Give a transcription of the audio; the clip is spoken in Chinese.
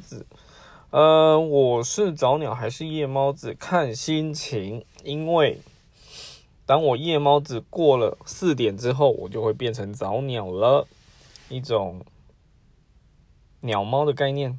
子。呃，我是早鸟还是夜猫子，看心情。因为当我夜猫子过了四点之后，我就会变成早鸟了，一种鸟猫的概念。